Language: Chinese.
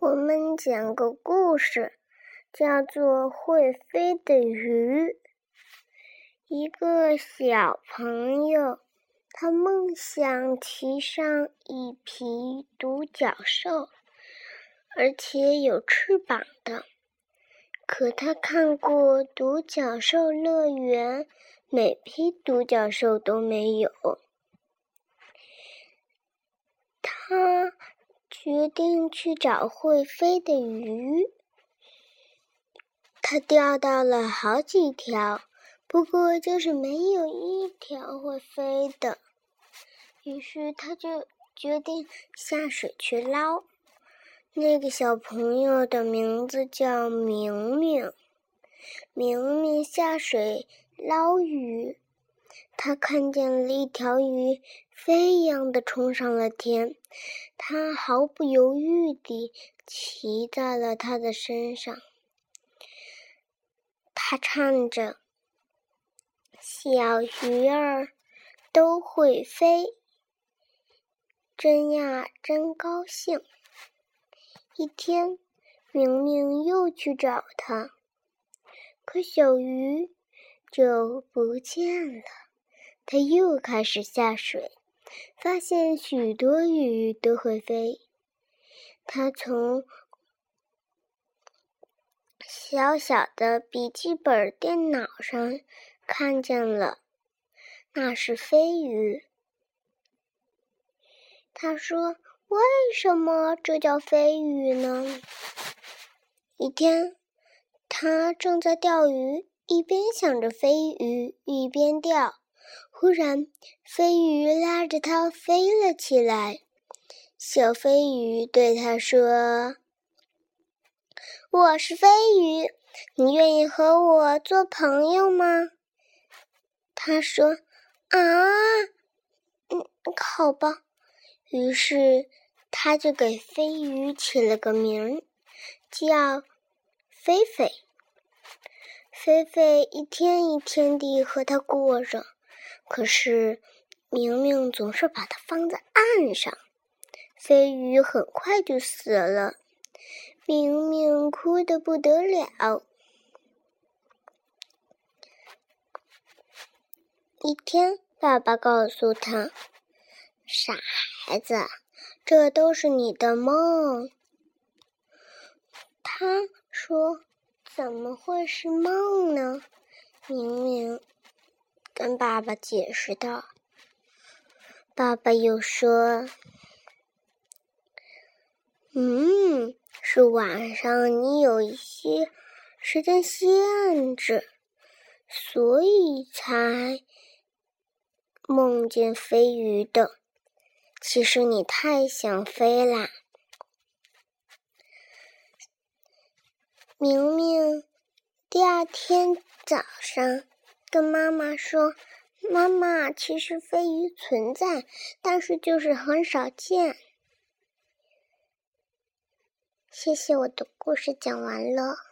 我们讲个故事，叫做《会飞的鱼》。一个小朋友，他梦想骑上一匹独角兽，而且有翅膀的。可他看过独角兽乐园，每匹独角兽都没有。他。决定去找会飞的鱼。他钓到了好几条，不过就是没有一条会飞的。于是他就决定下水去捞。那个小朋友的名字叫明明。明明下水捞鱼。他看见了一条鱼，飞一样的冲上了天。他毫不犹豫地骑在了它的身上。他唱着：“小鱼儿都会飞，真呀真高兴。”一天，明明又去找他，可小鱼就不见了。他又开始下水，发现许多鱼都会飞。他从小小的笔记本电脑上看见了，那是飞鱼。他说：“为什么这叫飞鱼呢？”一天，他正在钓鱼，一边想着飞鱼，一边钓。忽然，飞鱼拉着它飞了起来。小飞鱼对他说：“我是飞鱼，你愿意和我做朋友吗？”他说：“啊，嗯，好吧。”于是他就给飞鱼起了个名，叫菲菲。菲菲一天一天地和他过着。可是，明明总是把它放在岸上，飞鱼很快就死了。明明哭得不得了。一天，爸爸告诉他：“傻孩子，这都是你的梦。”他说：“怎么会是梦呢？”明明。跟爸爸解释道：“爸爸又说，嗯，是晚上你有一些时间限制，所以才梦见飞鱼的。其实你太想飞啦。”明明第二天早上。跟妈妈说：“妈妈，其实飞鱼存在，但是就是很少见。”谢谢，我的故事讲完了。